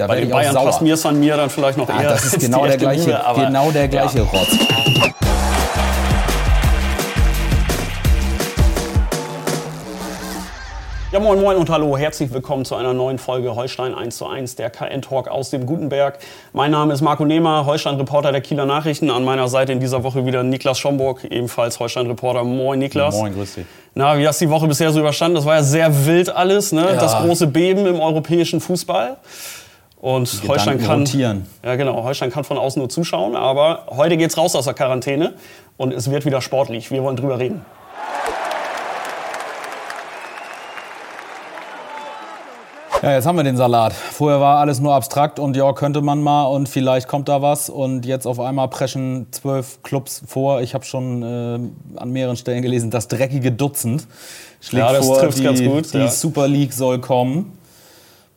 Da Bei den Bayern passt mir San mir dann vielleicht noch Ah, eher. das ist die genau der gleiche, aber- genau der gleiche Ja. Rotz. Ja, moin moin und hallo, herzlich willkommen zu einer neuen Folge Holstein 1 zu 1, der KN-Talk aus dem Gutenberg. Mein Name ist Marco Nehmer, Holstein-Reporter der Kieler Nachrichten. An meiner Seite in dieser Woche wieder Niklas Schomburg, ebenfalls Holstein-Reporter. Moin Niklas. Moin, grüß dich. Na, wie hast du die Woche bisher so überstanden? Das war ja sehr wild alles, ne? Ja. Das große Beben im europäischen Fußball. Und Holstein kann, rotieren. ja genau, Holstein kann von außen nur zuschauen, aber heute geht's raus aus der Quarantäne und es wird wieder sportlich. Wir wollen drüber reden. Ja, jetzt haben wir den Salat. Vorher war alles nur abstrakt und ja, könnte man mal und vielleicht kommt da was. Und jetzt auf einmal preschen zwölf Clubs vor. Ich habe schon äh, an mehreren Stellen gelesen, das dreckige Dutzend schlägt Ja, das vor, trifft's die, ganz gut, die ja. Super League soll kommen.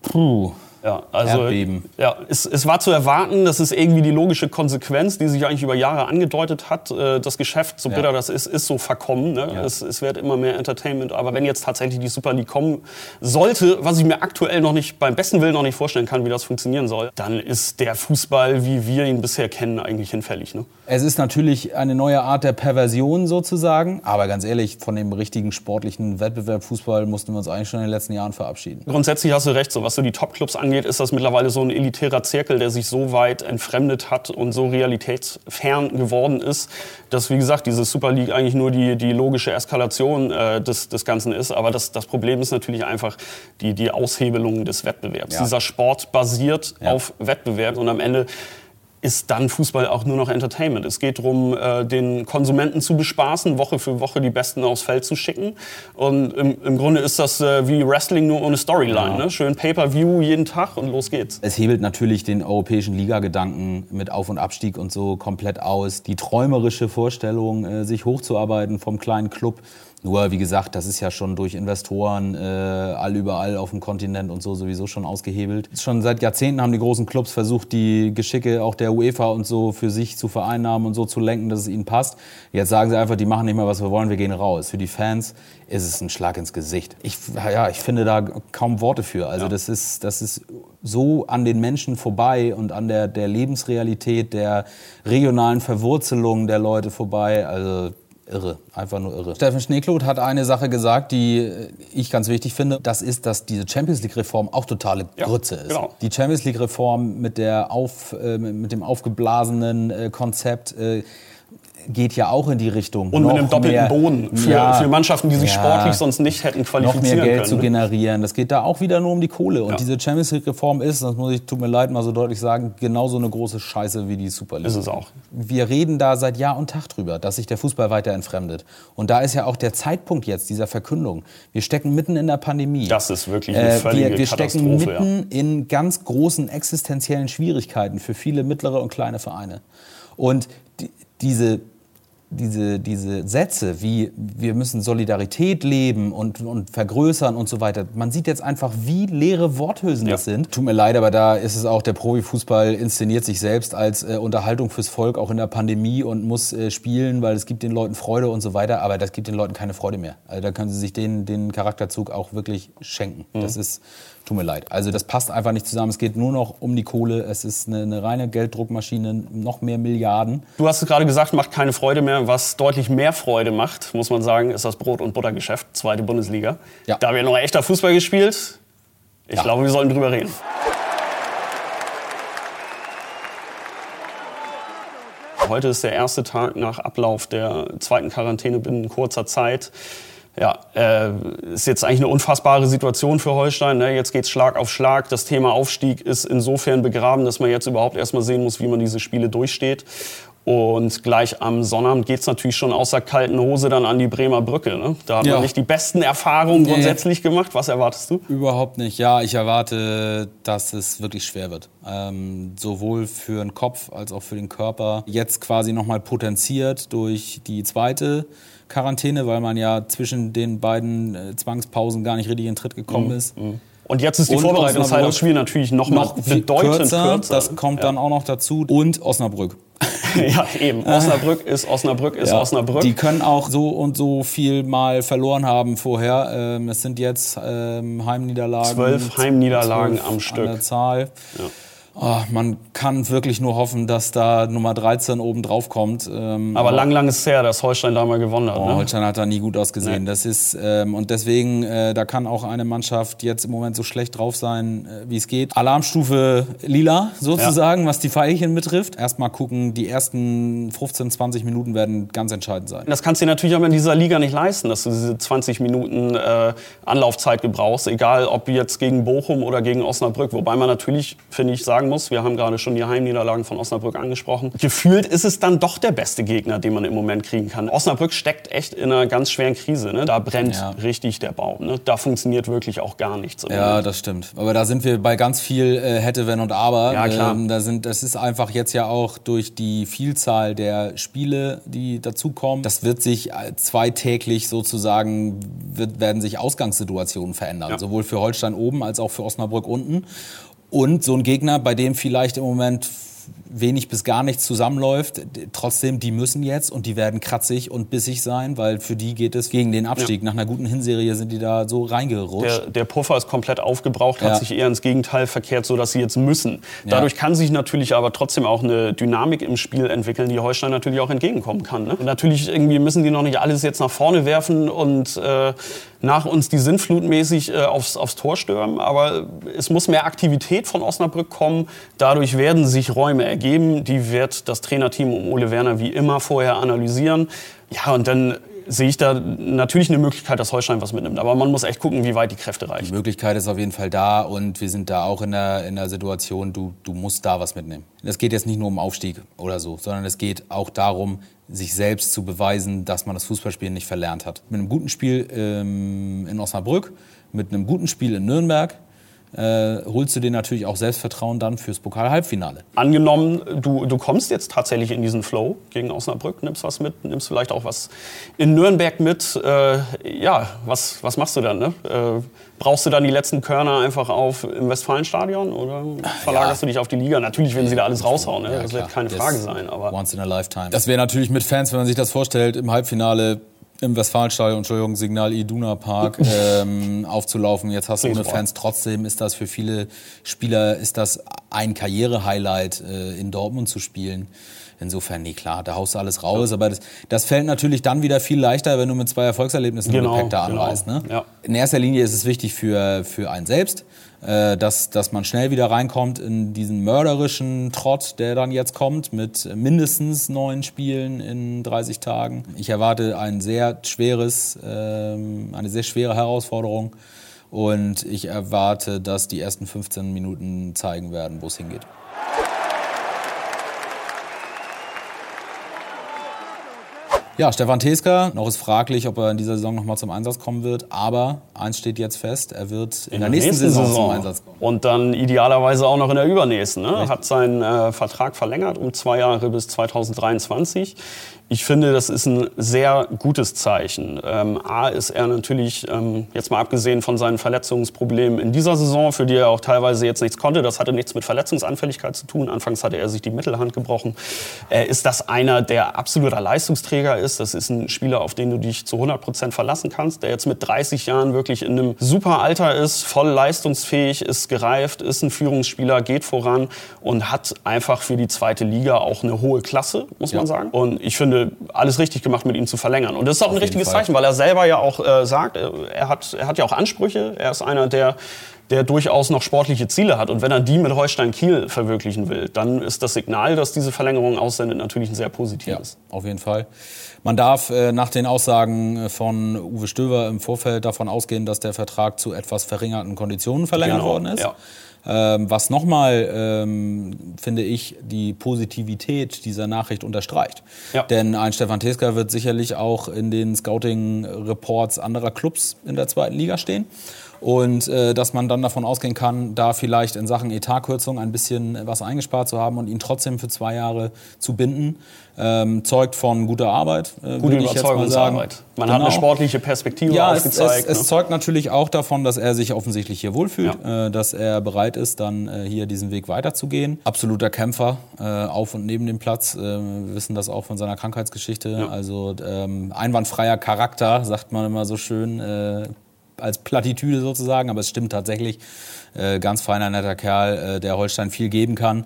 Puh. Ja, also Erdbeben. ja, es, es war zu erwarten, das ist irgendwie die logische Konsequenz, die sich eigentlich über Jahre angedeutet hat. Äh, Das Geschäft, so Ja. bitter das ist, ist so verkommen. Ne? Es, es wird immer mehr Entertainment. Aber wenn jetzt tatsächlich die Super League kommen sollte, was ich mir aktuell noch nicht, beim besten Willen noch nicht vorstellen kann, wie das funktionieren soll, dann ist der Fußball, wie wir ihn bisher kennen, eigentlich hinfällig. Ne? Es ist natürlich eine neue Art der Perversion sozusagen. Aber ganz ehrlich, von dem richtigen sportlichen Wettbewerb Fußball mussten wir uns eigentlich schon in den letzten Jahren verabschieden. Grundsätzlich hast du recht, so was so die Top-Clubs angeht, ist das mittlerweile so ein elitärer Zirkel, der sich so weit entfremdet hat und so realitätsfern geworden ist, dass, wie gesagt, diese Super League eigentlich nur die, die logische Eskalation äh, des, des Ganzen ist. Aber das, das Problem ist natürlich einfach die, die Aushebelung des Wettbewerbs. Ja. Dieser Sport basiert Ja. auf Wettbewerb und am Ende ist dann Fußball auch nur noch Entertainment. Es geht darum, äh, den Konsumenten zu bespaßen, Woche für Woche die Besten aufs Feld zu schicken. Und im, im Grunde ist das äh, wie Wrestling nur ohne Storyline. Ne? Schön Pay-per-View jeden Tag und los geht's. Es hebelt natürlich den europäischen Ligagedanken mit Auf- und Abstieg und so komplett aus. Die träumerische Vorstellung, äh, sich hochzuarbeiten vom kleinen Club. Nur, wie gesagt, das ist ja schon durch Investoren äh, all überall auf dem Kontinent und so sowieso schon ausgehebelt. Schon seit Jahrzehnten haben die großen Clubs versucht, die Geschicke auch der UEFA und so für sich zu vereinnahmen und so zu lenken, dass es ihnen passt. Jetzt sagen sie einfach, die machen nicht mehr, was wir wollen, wir gehen raus. Für die Fans ist es ein Schlag ins Gesicht. Ich, ja, ich finde da kaum Worte für. Also das, ist, das ist so an den Menschen vorbei und an der, der Lebensrealität, der regionalen Verwurzelung der Leute vorbei. Also irre, einfach nur irre. Steffen Schneekloth hat eine Sache gesagt, die äh, ich ganz wichtig finde. Das ist, dass diese Champions League-Reform auch totale Ja, Grütze ist. genau. Die Champions League-Reform mit, der auf, äh, mit dem aufgeblasenen äh, Konzept äh, geht ja auch in die Richtung. Und mit noch einem doppelten mehr- Boden für, Ja, für Mannschaften, die sich ja, sportlich sonst nicht hätten noch qualifizieren mehr Geld können. zu ne? generieren. Das geht da auch wieder nur um die Kohle. Und Ja. diese Champions League-Reform ist, das muss ich, tut mir leid, mal so deutlich sagen, genauso eine große Scheiße wie die Super League. Ist es auch. Wir reden da seit Jahr und Tag drüber, dass sich der Fußball weiter entfremdet. Und da ist ja auch der Zeitpunkt jetzt dieser Verkündung. Wir stecken mitten in der Pandemie. Das ist wirklich eine Äh, völlige wir, wir stecken Katastrophe. Ja. mitten in ganz großen existenziellen Schwierigkeiten für viele mittlere und kleine Vereine. Und die, diese, diese, diese Sätze wie wir müssen Solidarität leben und, und vergrößern und so weiter, man sieht jetzt einfach, wie leere Worthülsen Ja. das sind. Tut mir leid, aber da ist es auch, der Profifußball inszeniert sich selbst als äh, Unterhaltung fürs Volk, auch in der Pandemie und muss äh, spielen, weil es gibt den Leuten Freude und so weiter, aber das gibt den Leuten keine Freude mehr. Also da können sie sich den, den Charakterzug auch wirklich schenken. Mhm. Das ist, tut mir leid. Also das passt einfach nicht zusammen. Es geht nur noch um die Kohle. Es ist eine, eine reine Gelddruckmaschine, noch mehr Milliarden. Du hast es gerade gesagt, macht keine Freude mehr. Was deutlich mehr Freude macht, muss man sagen, ist das Brot- und Buttergeschäft, zweite Bundesliga. Ja. Da wird noch echter Fußball gespielt. Ich Ja. glaube, wir sollten drüber reden. Heute ist der erste Tag nach Ablauf der zweiten Quarantäne binnen kurzer Zeit. Ja, äh, ist jetzt eigentlich eine unfassbare Situation für Holstein. Ne? Jetzt geht's Schlag auf Schlag. Das Thema Aufstieg ist insofern begraben, dass man jetzt überhaupt erstmal sehen muss, wie man diese Spiele durchsteht. Und gleich am Sonnabend geht's natürlich schon aus der kalten Hose dann an die Bremer Brücke. Ne? Da hat Ja. man nicht die besten Erfahrungen Nee. grundsätzlich gemacht. Was erwartest du? Überhaupt nicht. Ja, ich erwarte, dass es wirklich schwer wird. Ähm, sowohl für den Kopf als auch für den Körper. Jetzt quasi nochmal potenziert durch die zweite Quarantäne, weil man ja zwischen den beiden äh, Zwangspausen gar nicht richtig in Tritt gekommen ist. Und jetzt ist die Vorbereitungszeit aufs Spiel natürlich noch, Noch bedeutend kürzer, kürzer. das kommt Ja. dann auch noch dazu. Und Osnabrück. ja, eben. Osnabrück ist Osnabrück ist ja, Osnabrück. Die können auch so und so viel mal verloren haben vorher. Ähm, es sind jetzt ähm, Heimniederlagen. Zwölf Heimniederlagen zwölf am Stück. An der Zahl. Ja. Oh, man kann wirklich nur hoffen, dass da Nummer 13 oben drauf kommt. Ähm, aber lang, lang ist es her, dass Holstein da mal gewonnen hat. Oh, ne? Holstein hat da nie gut ausgesehen. Nee. Das ist, ähm, und deswegen, äh, da kann auch eine Mannschaft jetzt im Moment so schlecht drauf sein, äh, wie es geht. Alarmstufe lila sozusagen, ja. was die Veilchen betrifft. Erstmal gucken, die ersten 15, 20 Minuten werden ganz entscheidend sein. Das kannst du dir natürlich auch in dieser Liga nicht leisten, dass du diese 20 Minuten äh, Anlaufzeit gebrauchst, egal ob jetzt gegen Bochum oder gegen Osnabrück. Wobei man natürlich, finde ich, sagen sagen muss, wir haben gerade schon die Heimniederlagen von Osnabrück angesprochen, gefühlt ist es dann doch der beste Gegner, den man im Moment kriegen kann. Osnabrück steckt echt in einer ganz schweren Krise. Ne? Da brennt ja. richtig der Baum. Ne? Da funktioniert wirklich auch gar nichts. Ja, Moment. das stimmt. Aber da sind wir bei ganz viel äh, hätte, wenn und aber. Ja, klar. Ähm, da sind, das ist einfach jetzt ja auch durch die Vielzahl der Spiele, die dazukommen. Das wird sich äh, zweitäglich sozusagen, wird, werden sich Ausgangssituationen verändern. Ja. Sowohl für Holstein oben als auch für Osnabrück unten. Und so ein Gegner, bei dem vielleicht im Moment wenig bis gar nichts zusammenläuft. Trotzdem, die müssen jetzt und die werden kratzig und bissig sein, weil für die geht es gegen den Abstieg. Ja. Nach einer guten Hinserie sind die da so reingerutscht. Der, der Puffer ist komplett aufgebraucht, hat ja. sich eher ins Gegenteil verkehrt, so dass sie jetzt müssen. Dadurch ja. kann sich natürlich aber trotzdem auch eine Dynamik im Spiel entwickeln, die Holstein natürlich auch entgegenkommen kann. Ne? Natürlich irgendwie müssen die noch nicht alles jetzt nach vorne werfen und äh, nach uns die Sintflut mäßig äh, aufs, aufs Tor stürmen, aber es muss mehr Aktivität von Osnabrück kommen. Dadurch werden sich Räume ergeben geben. Die wird das Trainerteam um Ole Werner wie immer vorher analysieren. Ja, und dann sehe ich da natürlich eine Möglichkeit, dass Holstein was mitnimmt. Aber man muss echt gucken, wie weit die Kräfte reichen. Die Möglichkeit ist auf jeden Fall da und wir sind da auch in der, in der Situation, du, du musst da was mitnehmen. Es geht jetzt nicht nur um Aufstieg oder so, sondern es geht auch darum, sich selbst zu beweisen, dass man das Fußballspielen nicht verlernt hat. Mit einem guten Spiel ähm, in Osnabrück, mit einem guten Spiel in Nürnberg, äh, holst du dir natürlich auch Selbstvertrauen dann fürs Pokal-Halbfinale. Angenommen, du, du kommst jetzt tatsächlich in diesen Flow gegen Osnabrück, nimmst was mit, nimmst vielleicht auch was in Nürnberg mit. Äh, ja, was, was machst du dann? Ne? Äh, brauchst du dann die letzten Körner einfach auf im Westfalenstadion oder verlagerst ja. du dich auf die Liga? Natürlich werden sie da alles raushauen, ne? ja, das wird keine Frage sein. Aber once in a lifetime. Das wäre natürlich mit Fans, wenn man sich das vorstellt, im Halbfinale im Westfalenstadion, Entschuldigung, Signal Iduna Park ähm, aufzulaufen. Jetzt hast du ohne Fans. Trotzdem ist das für viele Spieler ist das ein Karriere-Highlight, äh, in Dortmund zu spielen. Insofern, nee, klar, da haust du alles raus. Ja. Aber das, das fällt natürlich dann wieder viel leichter, wenn du mit zwei Erfolgserlebnissen genau, Gepäck da genau. anreist. Ne? Ja. In erster Linie ist es wichtig für, für einen selbst, äh, dass, dass man schnell wieder reinkommt in diesen mörderischen Trott, der dann jetzt kommt, mit mindestens neun Spielen in 30 Tagen. Ich erwarte ein sehr schweres, äh, eine sehr schwere Herausforderung. Und ich erwarte, dass die ersten 15 Minuten zeigen werden, wo es hingeht. Ja, Stefan Teska, noch ist fraglich, ob er in dieser Saison nochmal zum Einsatz kommen wird. Aber eins steht jetzt fest, er wird in, in der, nächsten, nächsten Saison, Saison, zum Einsatz kommen. Und dann idealerweise auch noch in der übernächsten. Ne? Er hat seinen äh, Vertrag verlängert um zwei Jahre bis 2023. Ich finde, das ist ein sehr gutes Zeichen. Ähm, A ist er natürlich, ähm, jetzt mal abgesehen von seinen Verletzungsproblemen in dieser Saison, für die er auch teilweise jetzt nichts konnte, das hatte nichts mit Verletzungsanfälligkeit zu tun. Anfangs hatte er sich die Mittelhand gebrochen. Äh, ist das einer, der absoluter Leistungsträger ist. Das ist ein Spieler, auf den du dich zu 100 Prozent verlassen kannst, der jetzt mit 30 Jahren wirklich in einem super Alter ist, voll leistungsfähig, ist gereift, ist ein Führungsspieler, geht voran und hat einfach für die zweite Liga auch eine hohe Klasse, muss ja. man sagen. Und ich finde, finde, alles richtig gemacht, mit ihm zu verlängern. Und das ist auch Auf ein richtiges Fall. Zeichen, weil er selber ja auch äh, sagt, äh, er hat, er hat ja auch Ansprüche. Er ist einer, der der durchaus noch sportliche Ziele hat. Und wenn er die mit Holstein Kiel verwirklichen will, dann ist das Signal, dass diese Verlängerung aussendet, natürlich ein sehr positives. Ja, auf jeden Fall. Man darf äh, nach den Aussagen äh, von Uwe Stöver im Vorfeld davon ausgehen, dass der Vertrag zu etwas verringerten Konditionen verlängert genau, worden ist. Ja. Ähm, was nochmal, ähm, finde ich, die Positivität dieser Nachricht unterstreicht. Ja. Denn ein Stefan Teska wird sicherlich auch in den Scouting-Reports anderer Clubs in der zweiten Liga stehen. Und äh, dass man dann davon ausgehen kann, da vielleicht in Sachen Etatkürzung ein bisschen was eingespart zu haben und ihn trotzdem für zwei Jahre zu binden, ähm, zeugt von guter Arbeit. Äh, Gute Überzeugungsarbeit. Man genau. hat eine genau. sportliche Perspektive ja, aufgezeigt. Es, es, ne? es, zeugt natürlich auch davon, dass er sich offensichtlich hier wohlfühlt, ja. äh, dass er bereit ist, dann äh, hier diesen Weg weiterzugehen. Absoluter Kämpfer äh, auf und neben dem Platz. Äh, wir wissen das auch von seiner Krankheitsgeschichte. Ja. Also ähm, einwandfreier Charakter, sagt man immer so schön äh, als Plattitüde sozusagen, aber es stimmt tatsächlich. Äh, ganz feiner, netter Kerl, äh, der Holstein viel geben kann.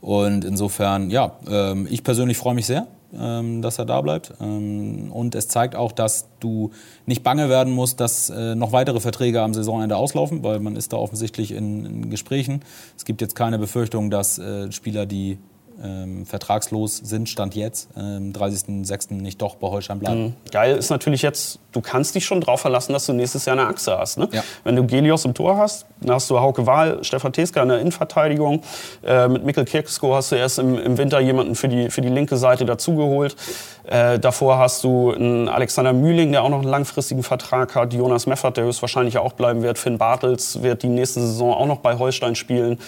Und insofern, ja, ähm, ich persönlich freue mich sehr, ähm, dass er da bleibt. Ähm, und es zeigt auch, dass du nicht bange werden musst, dass äh, noch weitere Verträge am Saisonende auslaufen, weil man ist da offensichtlich in, in Gesprächen. Es gibt jetzt keine Befürchtung, dass äh, Spieler, die ähm, vertragslos sind, Stand jetzt, ähm, 30.06. nicht doch bei Holstein bleiben. Mhm. Geil ist natürlich jetzt, du kannst dich schon darauf verlassen, dass du nächstes Jahr eine Achse hast. Ne? Ja. Wenn du Gelios im Tor hast, dann hast du Hauke Wahl, Stefan Teska in der Innenverteidigung. Äh, mit Mikkel Kirksko hast du erst im, im, Winter jemanden für die, für die linke Seite dazugeholt. Äh, davor hast du einen Alexander Mühling, der auch noch einen langfristigen Vertrag hat. Jonas Meffert, der höchstwahrscheinlich auch bleiben wird. Finn Bartels wird die nächste Saison auch noch bei Holstein spielen.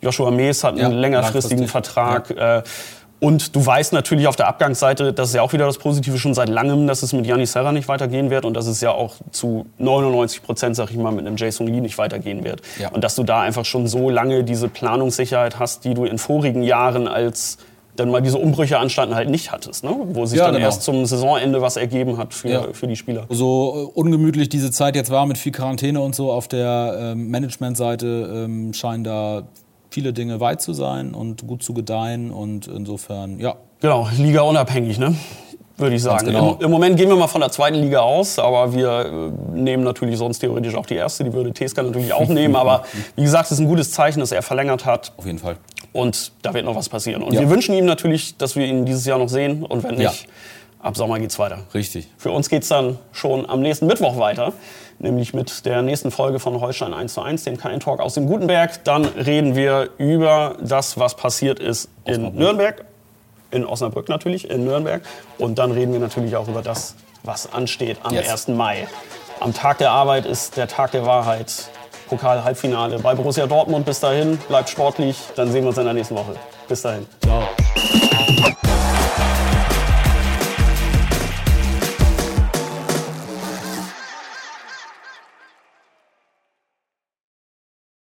Joshua Mees hat einen ja, längerfristigen Vertrag. Ja. Äh, und du weißt natürlich auf der Abgangsseite, das ist ja auch wieder das Positive schon seit langem, dass es mit Yannis Serra nicht weitergehen wird und dass es ja auch zu 99 Prozent, sag ich mal, mit einem Jason Lee nicht weitergehen wird. Ja. Und dass du da einfach schon so lange diese Planungssicherheit hast, die du in vorigen Jahren als dann mal diese Umbrüche anstanden halt nicht hattest, ne? wo sich ja, dann genau. erst zum Saisonende was ergeben hat für, ja. für die Spieler. So äh, ungemütlich diese Zeit jetzt war mit viel Quarantäne und so auf der ähm, Managementseite ähm, scheinen da viele Dinge weit zu sein und gut zu gedeihen und insofern, ja. Genau, Liga unabhängig, ne? Würde ich sagen. Genau. Im, Im, Moment gehen wir mal von der zweiten Liga aus, aber wir äh, nehmen natürlich sonst theoretisch auch die erste. Die würde Teska natürlich auch nehmen. Aber wie gesagt, es ist ein gutes Zeichen, dass er verlängert hat. Auf jeden Fall. Und da wird noch was passieren. Und ja. wir wünschen ihm natürlich, dass wir ihn dieses Jahr noch sehen. Und wenn nicht, ja. Ab Sommer geht's weiter. Richtig. Für uns geht's dann schon am nächsten Mittwoch weiter nämlich mit der nächsten Folge von Holstein 1 zu 1, dem Kein Talk aus dem Gutenberg. Dann reden wir über das, was passiert ist in Nürnberg, in Osnabrück natürlich, in Nürnberg. Und dann reden wir natürlich auch über das, was ansteht am yes. 1. Mai. Am Tag der Arbeit ist der Tag der Wahrheit. Pokal-Halbfinale bei Borussia Dortmund. Bis dahin, bleibt sportlich. Dann sehen wir uns in der nächsten Woche. Bis dahin. Ciao.